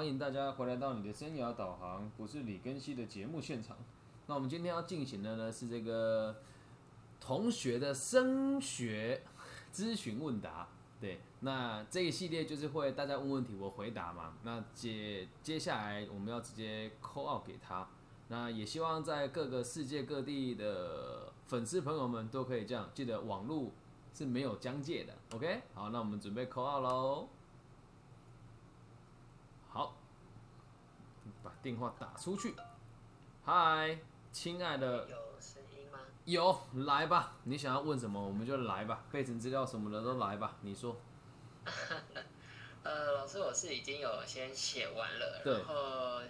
欢迎大家回来到你的生涯导航，不是李根熙的节目现场。那我们今天要进行的呢是这个同学的升学咨询问答。对，那这一系列就是会大家问问题，我回答嘛。那接接下来我们要直接 call out 给他。那也希望在各个世界各地的粉丝朋友们都可以这样，记得网络是没有疆界的。OK，好，那我们准备 call out 喽。好，把电话打出去。嗨，亲爱的，有声音吗？有，来吧，你想要问什么，我们就来吧，背景资料什么的都来吧，你说。呃，老师，我是已经有先写完了，对然后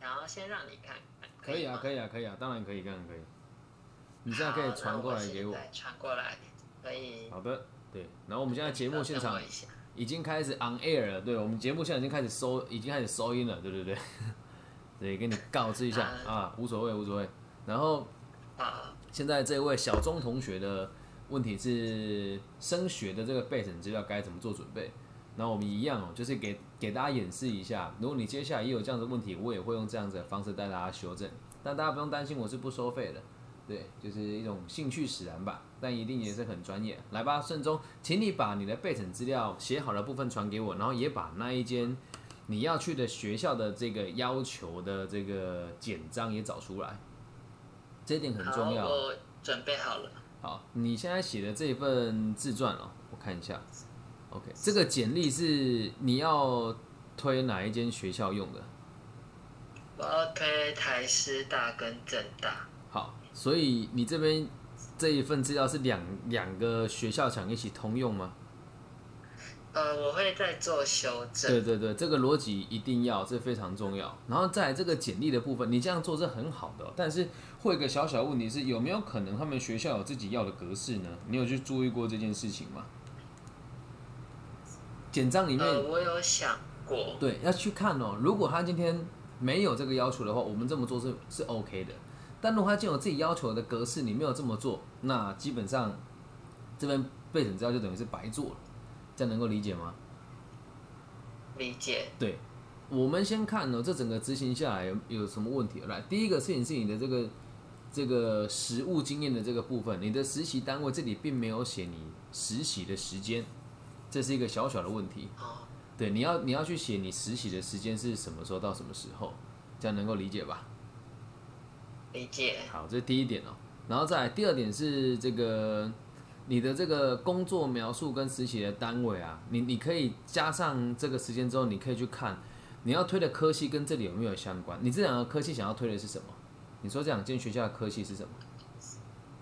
然后先让你看看，可以啊，可以啊，可以啊，当然可以，当然可以。你现在可以传过来给我。传过来，可以。好的，对。然后我们现在节目现场已经开始 on air 了，对，我们节目现在已经开始收，已经开始收音了，对对对。对，给你告知一下啊，无所谓，无所谓。然后啊，现在这位小钟同学的问题是升学的这个备审资料该怎么做准备？那我们一样哦，就是给给大家演示一下，如果你接下来也有这样的问题，我也会用这样子的方式带大家修正。但大家不用担心，我是不收费的，对，就是一种兴趣使然吧，但一定也是很专业。来吧，顺中，请你把你的备审资料写好的部分传给我，然后也把那一间你要去的学校的这个要求的这个简章也找出来，这一点很重要好。我准备好了。好，你现在写的这份自传哦，我看一下。OK，这个简历是你要推哪一间学校用的？我要推台师大跟政大。好，所以你这边这一份资料是两两个学校想一起通用吗？呃，我会再做修正。对对对，这个逻辑一定要，这非常重要。然后在这个简历的部分，你这样做是很好的哦、但是会有一个小小问题是，有没有可能他们学校有自己要的格式呢？你有去注意过这件事情吗？简章里面、呃，我有想过。对，要去看哦。如果他今天没有这个要求的话，我们这么做是是 OK 的。但如果他既有自己要求的格式，你没有这么做，那基本上这边备审资料就等于是白做了。这样能够理解吗？理解。对，我们先看呢，这整个执行下来有有什么问题？来，第一个事情是你的这个这个实务经验的这个部分，你的实习单位这里并没有写你实习的时间，这是一个小小的问题。哦，对，你要你要去写你实习的时间是什么时候到什么时候，这样能够理解吧？理解。好，这是第一点哦。然后再来第二点是这个你的这个工作描述跟实习的单位啊，你你可以加上这个时间之后，你可以去看你要推的科系跟这里有没有相关。你这两个科系想要推的是什么？你说这两间学校的科系是什么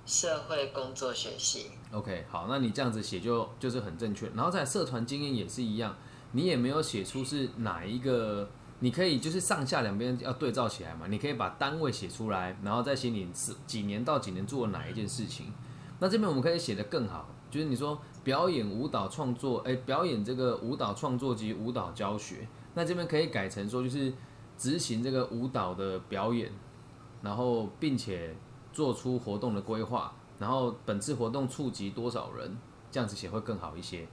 社会工作学系。？OK，好，那你这样子写就就是很正确。然后在社团经验也是一样，你也没有写出是哪一个，你可以就是上下两边要对照起来嘛。你可以把单位写出来，然后再写你是几年到几年做了哪一件事情。那这边我们可以写得更好，就是你说表演舞蹈创作，哎，表演这个舞蹈创作及舞蹈教学，那这边可以改成说就是执行这个舞蹈的表演，然后并且做出活动的规划，然后本次活动触及多少人，这样子写会更好一些，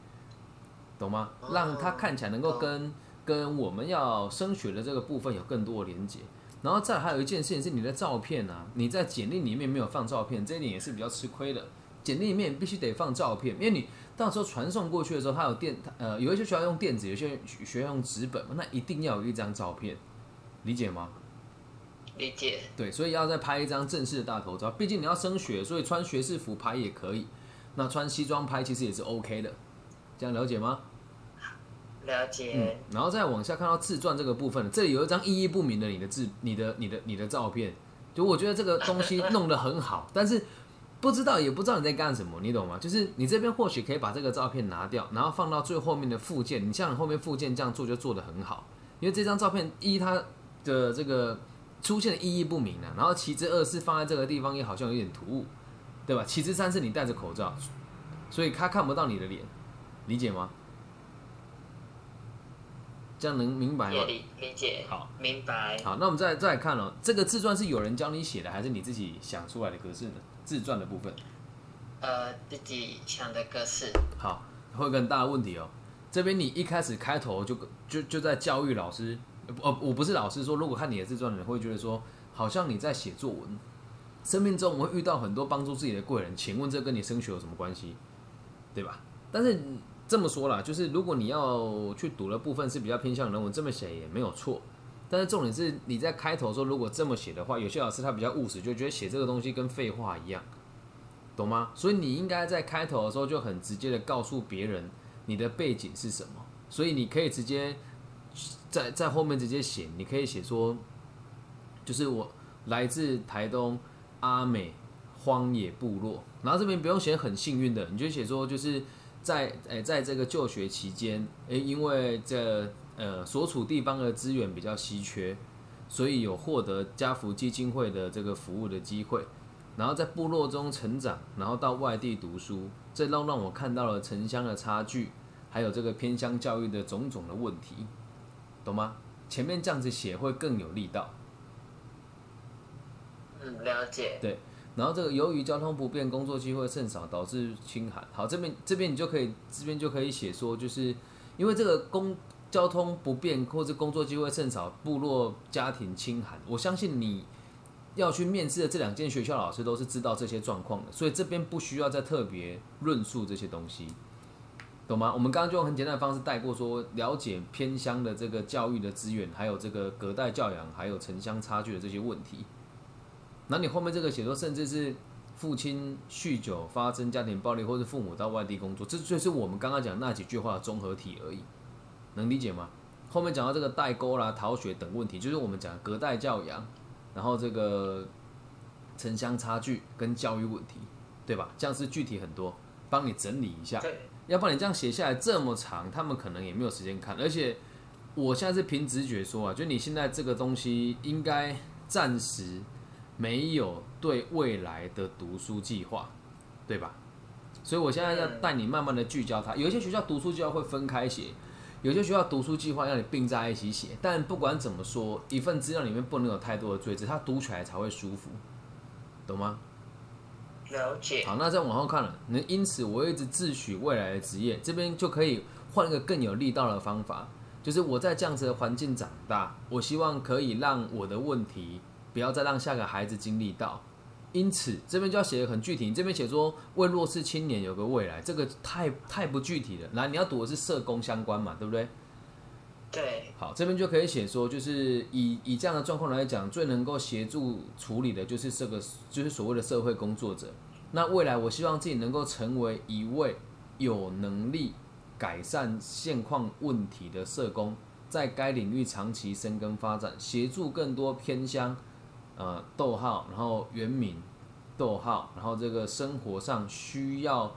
懂吗？哦让它看起来能够跟跟我们要升学的这个部分有更多的连接。然后再还有一件事情是你的照片啊，你在简历里面没有放照片，这一点也是比较吃亏的。简历里面必须得放照片，因为你到时候传送过去的时候，它有电，呃，有一些学校用电子，有些学校用纸本嘛，那一定要有一张照片，理解吗？理解。对，所以要再拍一张正式的大头照，毕竟你要升学，所以穿学士服拍也可以，那穿西装拍其实也是 OK 的，这样了解吗？了嗯解。，然后再往下看到自传这个部分，这里有一张意义不明的你的字、你的、你的、你的照片，就我觉得这个东西弄得很好，但是不知道也不知道你在干什么，你懂吗？就是你这边或许可以把这个照片拿掉，然后放到最后面的附件，你像你后面附件这样做就做得很好，因为这张照片一它的这个出现的意义不明啊，然后其之二是放在这个地方也好像有点突兀，对吧？其之三是你戴着口罩，所以他看不到你的脸，理解吗？这样能明白吗？理理解。好，明白。好，那我们再再来看哦，这个自传是有人教你写的，还是你自己想出来的格式呢？自传的部分，呃，自己想的格式。好，会有个很大的问题哦。这边你一开始开头就就就在教育老师呃，我不是老师说，如果看你的自传的人会觉得说，好像你在写作文，生命中我会遇到很多帮助自己的贵人，请问这跟你升学有什么关系？对吧？但是这么说啦，就是如果你要去读的部分是比较偏向人文，这么写也没有错。但是重点是你在开头说，如果这么写的话，有些老师他比较务实，就觉得写这个东西跟废话一样，懂吗？所以你应该在开头的时候就很直接的告诉别人你的背景是什么。所以你可以直接在 在后面直接写，你可以写说，就是我来自台东阿美荒野部落，然后这边不用写很幸运的，你就写说就是在诶在这个就学期间，诶因为这。呃，所处地方的资源比较稀缺，所以有获得家福基金会的这个服务的机会，然后在部落中成长，然后到外地读书，这让让我看到了城乡的差距，还有这个偏乡教育的种种的问题，懂吗？前面这样子写会更有力道。嗯，了解。对，然后这个由于交通不便，工作机会甚少，导致清寒。好，这边这边你就可以这边就可以写说，就是因为这个工。交通不便或者工作机会甚少，部落家庭清寒。我相信你要去面试的这两间学校老师都是知道这些状况的，所以这边不需要再特别论述这些东西，懂吗？我们刚刚就用很简单的方式带过，说了解偏乡的这个教育的资源，还有这个隔代教养，还有城乡差距的这些问题。那你后面这个写作，甚至是父亲酗酒发生家庭暴力，或者父母到外地工作，这就是我们刚刚讲那几句话的综合体而已。能理解吗？后面讲到这个代沟啦、逃学等问题，就是我们讲隔代教养，然后这个城乡差距跟教育问题，对吧？这样是具体很多，帮你整理一下。要不然你这样写下来这么长，他们可能也没有时间看。而且我现在是凭直觉说啊，就你现在这个东西应该暂时没有对未来的读书计划，对吧？所以我现在要带你慢慢的聚焦它。有一些学校读书计划会分开写。有些学校读书计划让你并在一起写，但不管怎么说，一份资料里面不能有太多的赘字，它读起来才会舒服，懂吗？了解。好，那再往后看了，那因此我一直自诩未来的职业，这边就可以换一个更有力道的方法，就是我在这样子的环境长大，我希望可以让我的问题不要再让下个孩子经历到。因此，这边就要写的很具体。你这边写说为弱势青年有个未来，这个太太不具体。了。来，你要读的是社工相关嘛，对不对？对。好，这边就可以写说，就是以以这样的状况来讲，最能够协助处理的就是这个，就是所谓的社会工作者。那未来，我希望自己能够成为一位有能力改善现况问题的社工，在该领域长期深耕发展，协助更多偏乡。呃，逗号，然后原名，逗号，然后这个生活上需要，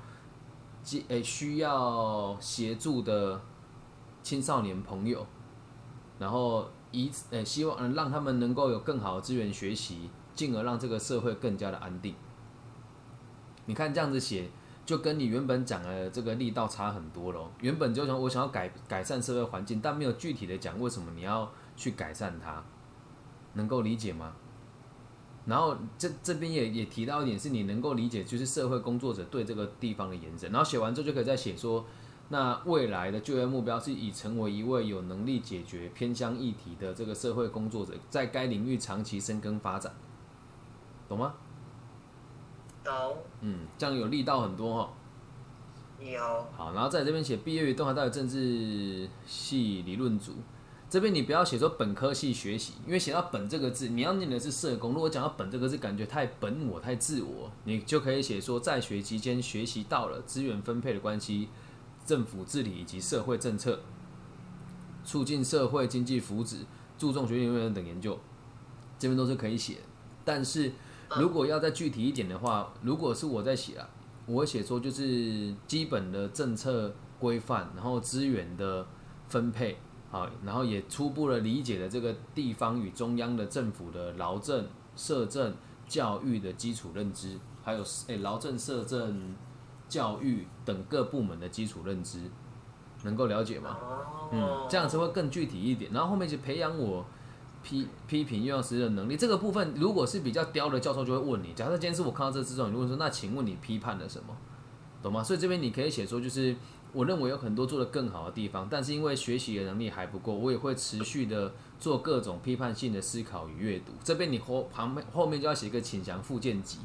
接诶需要协助的青少年朋友，然后以诶希望让他们能够有更好的资源学习，进而让这个社会更加的安定。你看这样子写，就跟你原本讲的这个力道差很多咯。原本就想我想要改改善社会环境，但没有具体的讲为什么你要去改善它，能够理解吗？然后这这边也也提到一点，是你能够理解，就是社会工作者对这个地方的延伸。然后写完之后就可以再写说，那未来的就业目标是以成为一位有能力解决偏乡议题的这个社会工作者，在该领域长期深耕发展，懂吗？懂。嗯，这样有力道很多哈。有。好，然后在这边写毕业于东海大学政治系理论组。这边你不要写说本科系学习，因为写到本这个字，你要念的是社工。如果讲到本这个字，感觉太本我、太自我，你就可以写说在学期间学习到了资源分配的关系、政府治理以及社会政策，促进社会经济福祉，注重学习人员等研究，这边都是可以写。但是如果要再具体一点的话，如果是我在写啊，我写说就是基本的政策规范，然后资源的分配。好，然后也初步的理解了这个地方与中央的政府的劳政、社政、教育的基础认知，还有诶劳政、社政、教育等各部门的基础认知，能够了解吗？嗯，这样子会更具体一点。然后后面就培养我批批评用实的能力。这个部分如果是比较刁的教授就会问你，假设今天是我看到这之后，你问说那请问你批判了什么？懂吗？所以这边你可以写说就是。我认为有很多做得更好的地方，但是因为学习的能力还不够，我也会持续的做各种批判性的思考与阅读。这边你后旁边后面就要写一个请详附件集，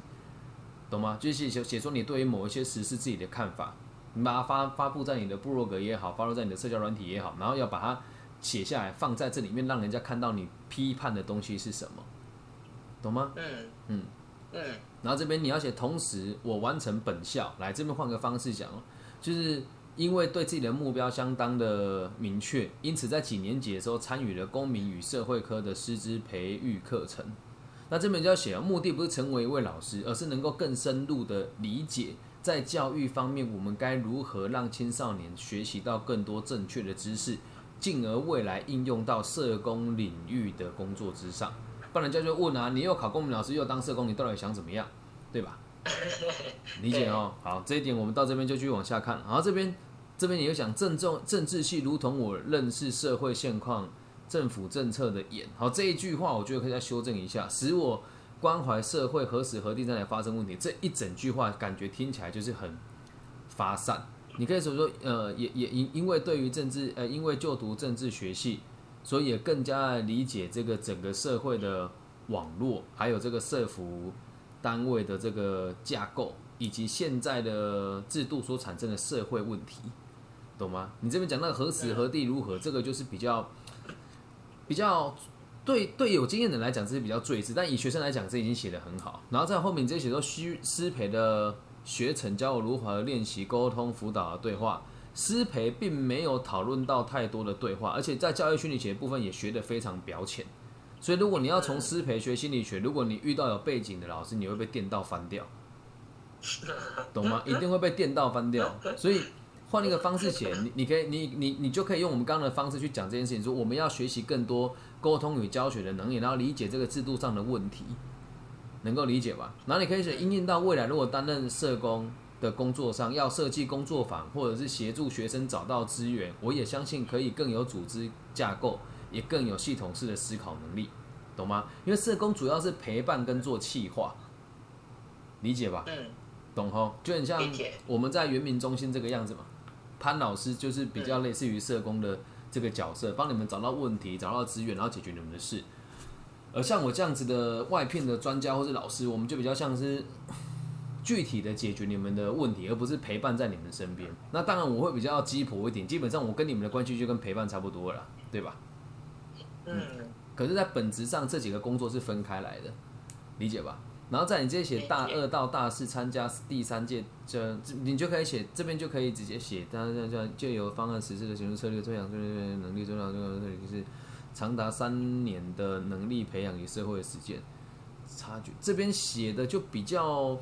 懂吗？就是写写说你对于某一些实事自己的看法，你把它发发布在你的部落格也好，发布在你的社交软体也好，然后要把它写下来放在这里面，让人家看到你批判的东西是什么，懂吗？嗯嗯。嗯然后这边你要写，同时我完成本校，来这边换个方式讲哦，就是因为对自己的目标相当的明确，因此在几年级的时候参与了公民与社会科的师资培育课程。那这边就要写啊，目的不是成为一位老师，而是能够更深入的理解，在教育方面我们该如何让青少年学习到更多正确的知识，进而未来应用到社工领域的工作之上。不然人家就问啊，你又考公民老师又当社工，你到底想怎么样，对吧？理解哦。好，这一点我们到这边就继续往下看。然后这边这边也有讲政政政治系如同我认识社会现况、政府政策的眼。好，这一句话我觉得可以再修正一下，使我关怀社会何时何地在哪发生问题。这一整句话感觉听起来就是很发散。你可以说说，呃，也也因因为对于政治，呃，因为就读政治学系。所以也更加理解这个整个社会的网络，还有这个社服单位的这个架构，以及现在的制度所产生的社会问题，懂吗？你这边讲那个何时何地如何，这个就是比较比较对对有经验的人来讲，这是比较最字，但以学生来讲，这已经写得很好。然后在后面这些写说需师培的学程教我如何练习沟通辅导的对话。师培并没有讨论到太多的对话，而且在教育心理学部分也学得非常表浅。所以，如果你要从师培学心理学，如果你遇到有背景的老师，你会被电到翻掉，懂吗？一定会被电到翻掉。所以，换一个方式写，你你可以，你你你就可以用我们刚刚的方式去讲这件事情，说我们要学习更多沟通与教学的能力，然后理解这个制度上的问题，能够理解吧？然后你可以写，应用到未来，如果担任社工。的工作上要设计工作坊，或者是协助学生找到资源，我也相信可以更有组织架构，也更有系统式的思考能力，懂吗？因为社工主要是陪伴跟做企划，理解吧？嗯，懂吼？就很像我们在原民中心这个样子嘛。潘老师就是比较类似于社工的这个角色，帮你们找到问题，找到资源，然后解决你们的事。而像我这样子的外聘的专家或是老师，我们就比较像是。具体的解决你们的问题，而不是陪伴在你们身边。那当然我会比较鸡婆一点，基本上我跟你们的关系就跟陪伴差不多了，对吧？嗯。可是，在本质上，这几个工作是分开来的，理解吧？然后在你这些写大二到大四参加第三届，这你就可以写这边就可以直接写，当然这样就有方案实施的行动策略，这样这样能力重要重要这里就是长达三年的能力培养与社会实践差距，这边写的就比较。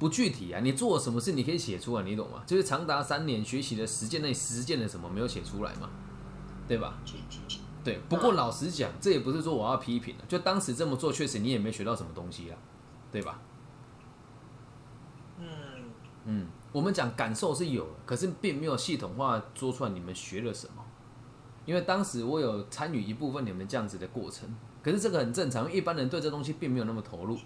不具体啊，你做什么事，你可以写出来，你懂吗？就是长达三年学习的实践内实践了什么，没有写出来嘛，对吧？对。不过老实讲，这也不是说我要批评就当时这么做，确实你也没学到什么东西啊，对吧？嗯嗯，我们讲感受是有的，可是并没有系统化说出来你们学了什么。因为当时我有参与一部分你们这样子的过程，可是这个很正常，因为一般人对这东西并没有那么投入，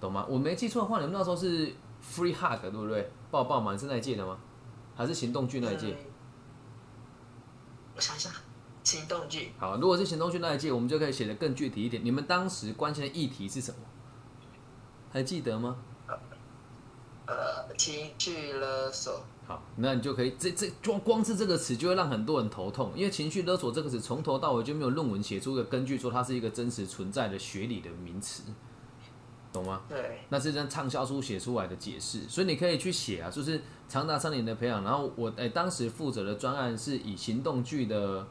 懂吗？我没记错的话，你们那时候是。Free hug 对不对？抱抱嘛，是那一届的吗？还是行动剧那一届？我想想，行动剧。好，如果是行动剧那一届，我们就可以写的更具体一点。你们当时关心的议题是什么？还记得吗？呃，情绪勒索。好，那你就可以，这这光光是这个词就会让很多人头痛，因为情绪勒索这个词从头到尾就没有论文写出个根据说它是一个真实存在的学理的名词。懂吗？对，那是张畅销书写出来的解释，所以你可以去写啊，就是长达三年的培养。然后我诶，当时负责的专案是以行动剧的，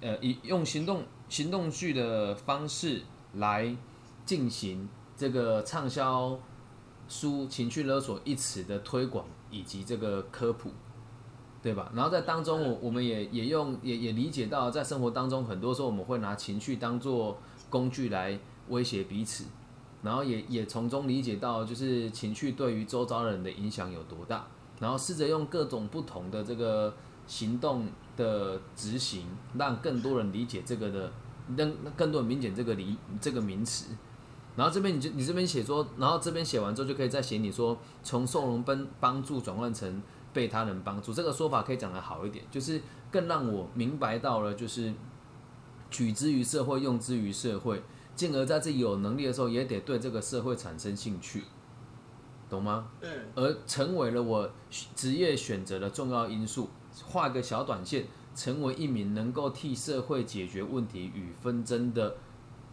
呃，以用行动行动剧的方式来进行这个畅销书“情绪勒索”一词的推广以及这个科普，对吧？然后在当中，我我们也也用也也理解到，在生活当中，很多时候我们会拿情绪当做工具来威胁彼此。然后也也从中理解到，就是情绪对于周遭人的影响有多大，然后试着用各种不同的这个行动的执行，让更多人理解这个的，让更多人理解这个理这个名词。然后这边你就你这边写说，然后这边写完之后就可以再写你说，从受容帮帮助转换成被他人帮助。这个说法可以讲得好一点，就是更让我明白到了，就是取之于社会，用之于社会，进而在自己有能力的时候，也得对这个社会产生兴趣，懂吗？嗯而成为了我职业选择的重要因素。画个小短线，成为一名能够替社会解决问题与纷争的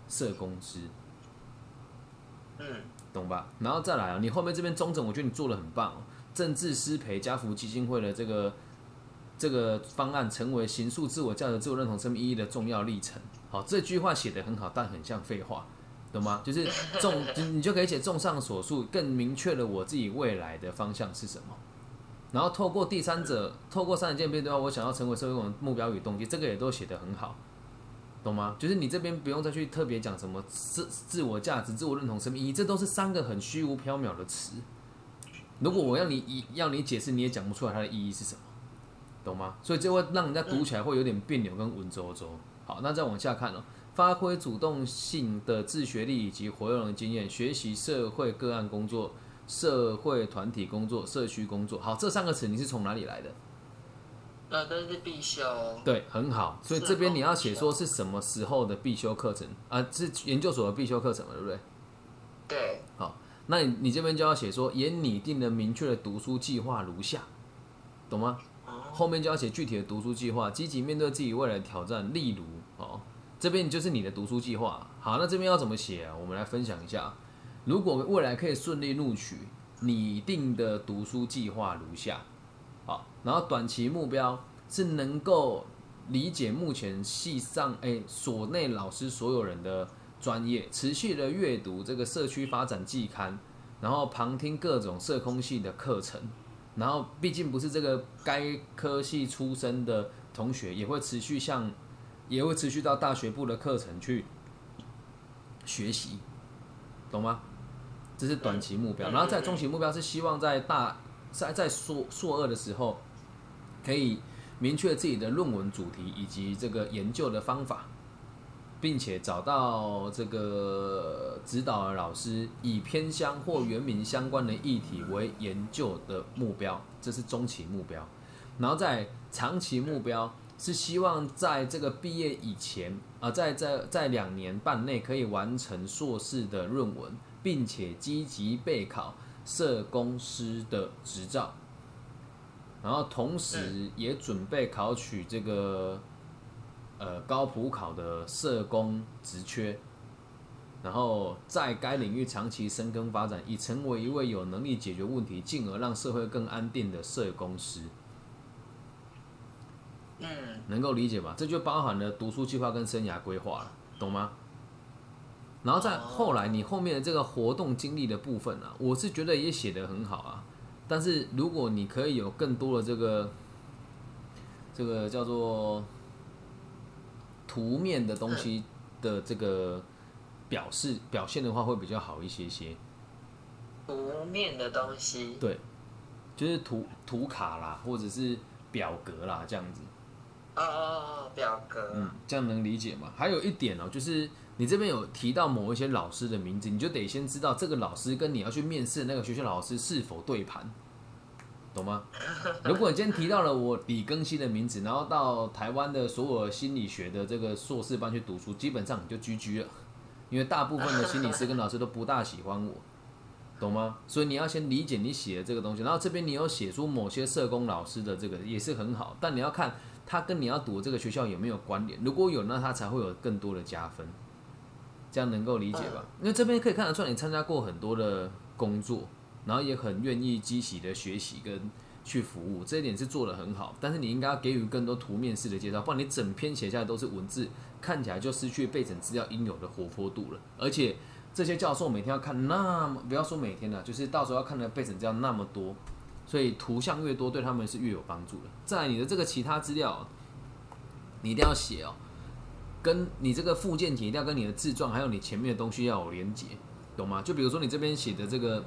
社工师。嗯懂吧？然后再来啊，你后面这边中整，我觉得你做的很棒、哦。政治失陪家福基金会的这个这个方案，成为形塑自我价值、自我认同、生命意义的重要历程。好，这句话写的很好，但很像废话，懂吗？就是重，你就可以写综上所述，更明确了我自己未来的方向是什么。然后透过第三者，透过三人见面对话，我想要成为社会的目标与动机，这个也都写得很好。懂吗？就是你这边不用再去特别讲什么自自我价值、自我认同、生命意义，这都是三个很虚无缥缈的词。如果我要你一要你解释，你也讲不出来它的意义是什么，懂吗？所以这会让人家读起来会有点别扭跟文绉绉。好，那再往下看哦，发挥主动性的自学力以及活用的经验，学习社会个案工作、社会团体工作、社区工作。好，这三个词你是从哪里来的？那都是必修。对，很好。所以这边你要写说是什么时候的必修课程啊？是研究所的必修课程嘛，对不对？对，好，那你你这边就要写说，也拟定了明确的读书计划如下，懂吗？后面就要写具体的读书计划，积极面对自己未来的挑战。例如，哦，这边就是你的读书计划。好，那这边要怎么写啊？我们来分享一下。如果未来可以顺利录取，拟定的读书计划如下。好，然后短期目标是能够理解目前系上哎所内老师所有人的专业，持续的阅读这个社区发展季刊，然后旁听各种社工系的课程，然后毕竟不是这个该科系出身的同学，也会持续向也会持续到大学部的课程去学习，懂吗？这是短期目标，然后在中期目标是希望在大在在硕硕二的时候，可以明确自己的论文主题以及这个研究的方法，并且找到这个指导的老师，以偏乡或原民相关的议题为研究的目标，这是中期目标。然后在长期目标是希望在这个毕业以前，啊、在在在两年半内可以完成硕士的论文，并且积极备考社工师的执照，然后同时也准备考取这个呃高普考的社工职缺，然后在该领域长期深耕发展，以成为一位有能力解决问题，进而让社会更安定的社工师。嗯能够理解吧？这就包含了读书计划跟生涯规划了，懂吗？然后再后来你后面的这个活动经历的部分啊，我是觉得也写得很好啊。但是如果你可以有更多的这个这个叫做图面的东西的这个表示表现的话，会比较好一些些。图面的东西。对，就是图图卡啦，或者是表格啦，这样子。哦哦哦，表格。嗯，这样能理解吗？还有一点哦，就是你这边有提到某一些老师的名字，你就得先知道这个老师跟你要去面试的那个学校老师是否对盘，懂吗？如果你今天提到了我李更新的名字，然后到台湾的所有心理学的这个硕士班去读书，基本上你就 GG 了，因为大部分的心理师跟老师都不大喜欢我。懂吗？所以你要先理解你写的这个东西，然后这边你有写出某些社工老师的这个也是很好，但你要看他跟你要读这个学校有没有关联，如果有，那他才会有更多的加分，这样能够理解吧？因为这边可以看得出来你参加过很多的工作，然后也很愿意积极的学习跟去服务，这一点是做的很好。但是你应该要给予更多图面式的介绍，不然你整篇写下来都是文字，看起来就失去备审资料应有的活泼度了，而且。这些教授每天要看那么，不要说每天了，就是到时候要看的备审资料那么多，所以图像越多，对他们是越有帮助的。再来，你的这个其他资料，你一定要写哦，跟你这个附件题一定要跟你的自传，还有你前面的东西要有连接，懂吗？就比如说你这边写的这个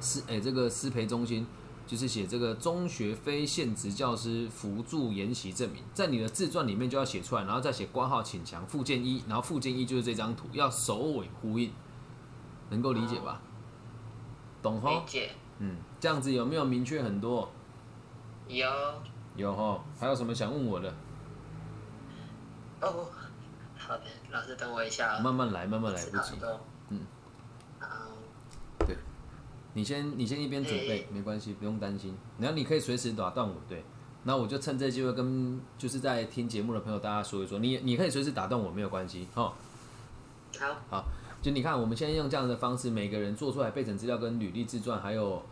师，哎，这个师培中心。就是写这个中学非现职教师辅助研习证明，在你的自传里面就要写出来，然后再写挂号请强附件一，然后附件一就是这张图，要首尾呼应，能够理解吧？懂理？解。嗯，这样子有没有明确很多？有有哈，还有什么想问我的？哦，好的，老师等我一下啊。慢慢来，慢慢来，不急。嗯。好。对，你先，你先一边准备，没关系，不用担心。然后你可以随时打断我，对。那我就趁这机会跟就是在听节目的朋友大家说一说，你你可以随时打断我，没有关系，哈。好。好，就你看，我们现在用这样的方式，每个人做出来备审资料跟履历自传，还有。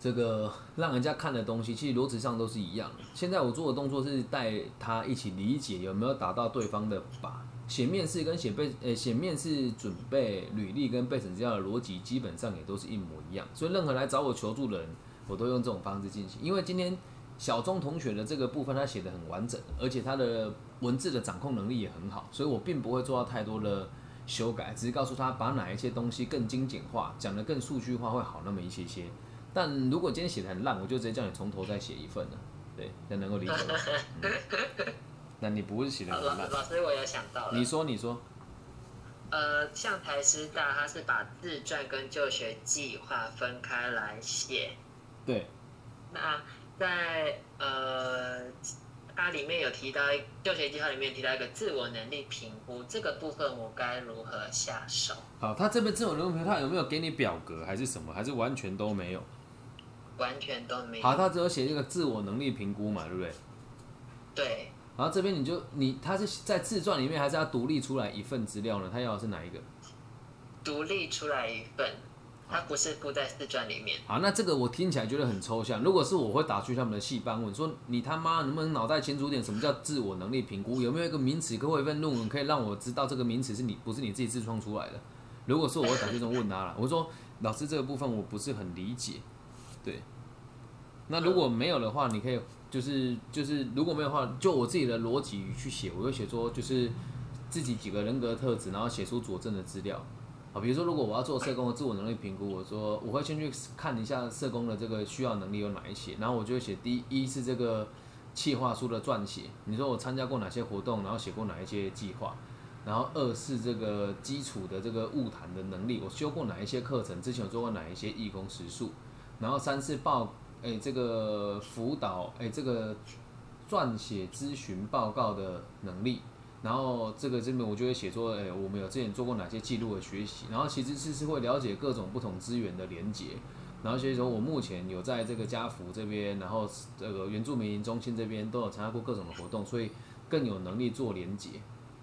这个让人家看的东西，其实逻辑上都是一样的。现在我做的动作是带他一起理解有没有达到对方的靶。写面试跟写备呃写面试准备履历跟备审资料的逻辑基本上也都是一模一样。所以任何来找我求助的人，我都用这种方式进行。因为今天小钟同学的这个部分他写的很完整，而且他的文字的掌控能力也很好，所以我并不会做到太多的修改，只是告诉他把哪一些东西更精简化，讲的更数据化会好那么一些些。但如果今天写的很烂，我就直接叫你从头再写一份了，对，才能够理解。那你不会写的很烂？老师，我有想到了。你说，你说。呃，像台师大，他是把自传跟就学计划分开来写。对。那在呃，它里面有提到就学计划里面提到一个自我能力评估，这个部分我该如何下手？好，他这边自我能力评估，他有没有给你表格还是什么？还是完全都没有？完全都没有。好，他只有写这个自我能力评估嘛，对不对？对。然后这边你就你他是在自传里面，还是要独立出来一份资料呢？他要的是哪一个？独立出来一份，他不是附在自传里面。好，那这个我听起来觉得很抽象。如果是我会打去他们的戏班问说：“你他妈能不能脑袋清楚点？什么叫自我能力评估？有没有一个名词，或一份论文可以让我知道这个名词是你不是你自己自创出来的？”如果是我会打去这种问他了。我说：“老师，这个部分我不是很理解。”对。那如果没有的话，你可以就是就是如果没有的话，就我自己的逻辑去写，我会写说就是自己几个人格特质，然后写出佐证的资料啊。比如说，如果我要做社工的自我能力评估，我说我会先去看一下社工的这个需要能力有哪一些，然后我就会写第一是这个企划书的撰写，你说我参加过哪些活动，然后写过哪一些计划，然后二是这个基础的这个物谈的能力，我修过哪一些课程，之前有做过哪一些义工时数，然后三是报。哎，这个辅导，哎，这个撰写咨询报告的能力，然后这个这边我就会写说，哎，我们有之前做过哪些记录的学习，然后其实是是会了解各种不同资源的连接，然后所以说我目前有在这个家福这边，然后这个原住民营中心这边都有参加过各种的活动，所以更有能力做连接，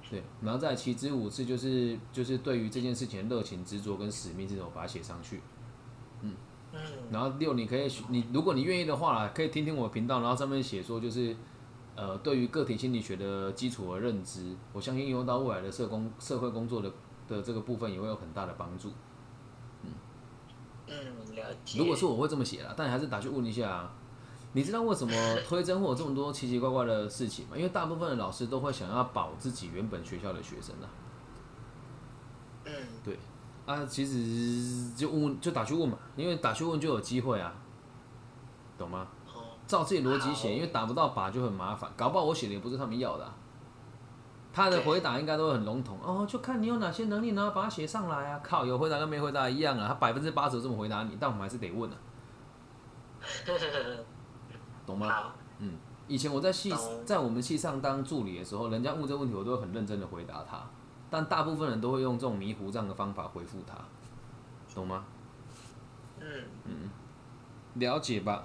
对，然后再其之五次就是就是对于这件事情的热情执着跟使命这种把它写上去，嗯。然后六，你可以你如果你愿意的话，可以听听我频道，然后上面写说就是，呃，对于个体心理学的基础和认知，我相信应用到未来的社工社会工作的的这个部分也会有很大的帮助。嗯，嗯，了解。如果是我会这么写啦，但还是打去问一下，啊你知道为什么推甄会有这么多奇奇怪怪的事情吗？因为大部分的老师都会想要保自己原本学校的学生啊。嗯，对。啊，其实就问就打去问嘛，因为打去问就有机会啊，懂吗？照自己逻辑写，因为打不到靶就很麻烦，搞不好我写的也不是他们要的。他的回答应该都很笼统哦，就看你有哪些能力，然后把它写上来啊。靠，有回答跟没回答一样啊，他百分之八十这么回答你，但我们还是得问啊。懂吗？嗯，以前我在系在我们系上当助理的时候，人家问这问题，我都会很认真的回答他。但大部分人都会用这种迷糊账的方法回复他，懂吗？嗯嗯，了解吧？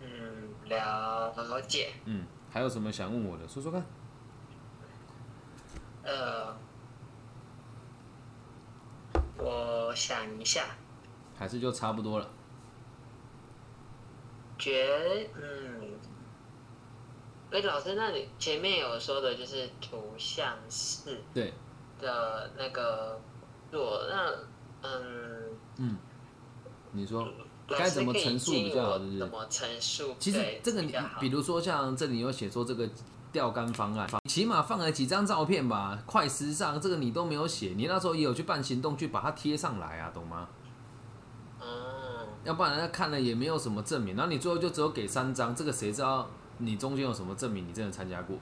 嗯，了解。嗯，还有什么想问我的？说说看。呃，我想一下。还是就差不多了。觉嗯。哎，老师，那你前面有说的就是图像式对的那个做，那嗯嗯，你说该怎么陈述比较好？是怎么陈述？其实这个你比如说像这里有写说这个钓竿方案，起码放了几张照片吧，快时尚，这个你都没有写，你那时候也有去办行动去把它贴上来啊，懂吗？嗯，要不然人家看了也没有什么证明，然后你最后就只有给三张，这个谁知道？你中间有什么证明？你真的参加过，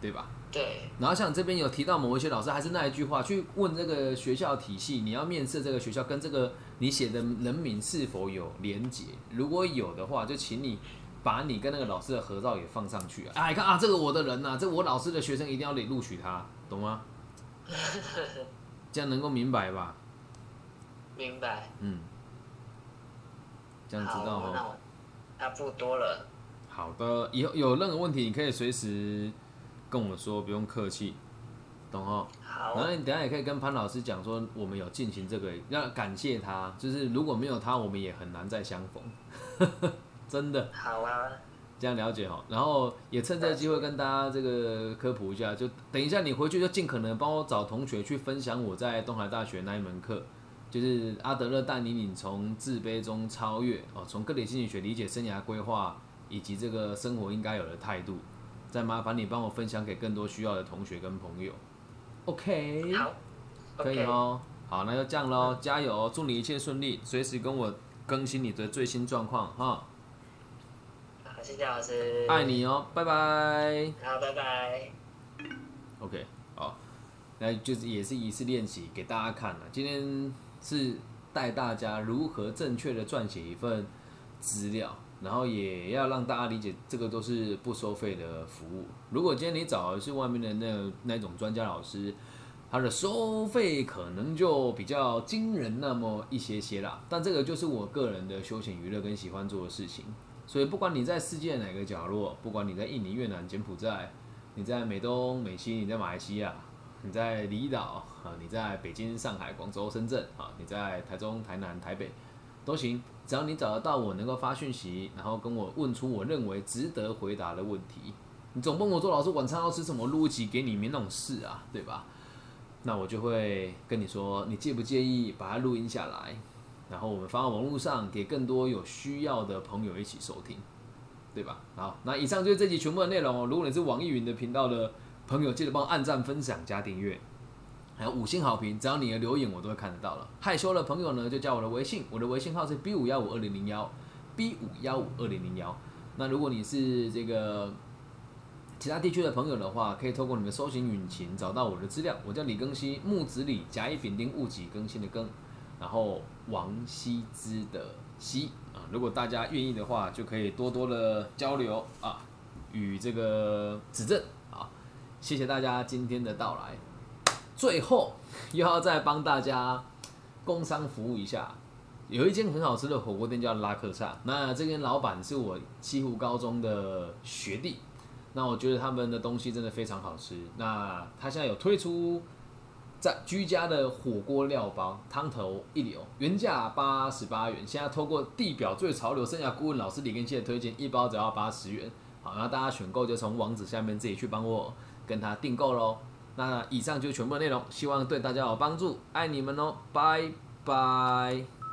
对吧？对，然后像这边有提到某一些老师，还是那一句话，去问这个学校体系，你要面试这个学校跟这个你写的人名是否有连结？如果有的话，就请你把你跟那个老师的合照也放上去啊！哎，看啊，这个我的人呐、这我老师的学生一定要得录取他，懂吗？这样能够明白吧？明白。嗯，这样知道吗，那哦。我差不多了。好的，以后有任何问题，你可以随时跟我说，不用客气，懂哦？好然，后你等下也可以跟潘老师讲说，我们有进行这个，要感谢他，就是如果没有他，我们也很难再相逢，真的好啊，这样了解哦。然后也趁这个机会跟大家这个科普一下，就等一下你回去就尽可能帮我找同学去分享我在东海大学那一门课，就是阿德勒带领你从自卑中超越哦，从个体心理学理解生涯规划以及这个生活应该有的态度，再麻烦你帮我分享给更多需要的同学跟朋友。OK。好可以哦。好，那就这样喽，加油哦，祝你一切顺利，随时跟我更新你的最新状况哈。好，谢谢老师，爱，你哦，拜拜。好，拜拜。OK，好，那就是也是一次练习给大家看了。今天是带大家如何正确的撰写一份资料，然后也要让大家理解这个都是不收费的服务。如果今天你找的是外面的那那种专家老师，他的收费可能就比较惊人那么一些些啦。但这个就是我个人的休闲娱乐跟喜欢做的事情。所以不管你在世界哪个角落，不管你在印尼、越南、柬埔寨，你在美东、美西，你在马来西亚，你在离岛啊，你在北京、上海、广州、深圳啊，你在台中、台南、台北都行，只要你找得到我，能够发讯息，然后跟我问出我认为值得回答的问题。你总问我说老师晚餐要吃什么，录一集给你，没那种事啊，对吧？那我就会跟你说，你介不介意把它录音下来，然后我们发到网络上，给更多有需要的朋友一起收听，对吧？好，那以上就是这集全部的内容哦。如果你是网易云的频道的朋友，记得帮我按赞、分享、加订阅，还有五星好评，只要你的留言我都会看得到了。害羞的朋友呢，就加我的微信，我的微信号是 B 五幺五二零零幺 B 五幺五二零零幺。那如果你是这个其他地区的朋友的话，可以透过你的搜寻引擎找到我的资料。我叫李更新，木子李，甲乙丙丁戊己更新的更，然后王羲之的羲啊。如果大家愿意的话，就可以多多的交流啊，与这个指正啊。谢谢大家今天的到来。最后又要再帮大家工商服务一下，有一间很好吃的火锅店叫拉克萨，那这间老板是我西湖高中的学弟。那我觉得他们的东西真的非常好吃。那他现在有推出在居家的火锅料包，汤头一流，原价八十八元，现在透过地表最潮流生涯顾问老师李根熙的推荐，一包只要八十元。好，那大家选购就从网址下面自己去帮我跟他订购喽。那以上就全部内容，希望对大家有帮助，爱你们哦，拜拜。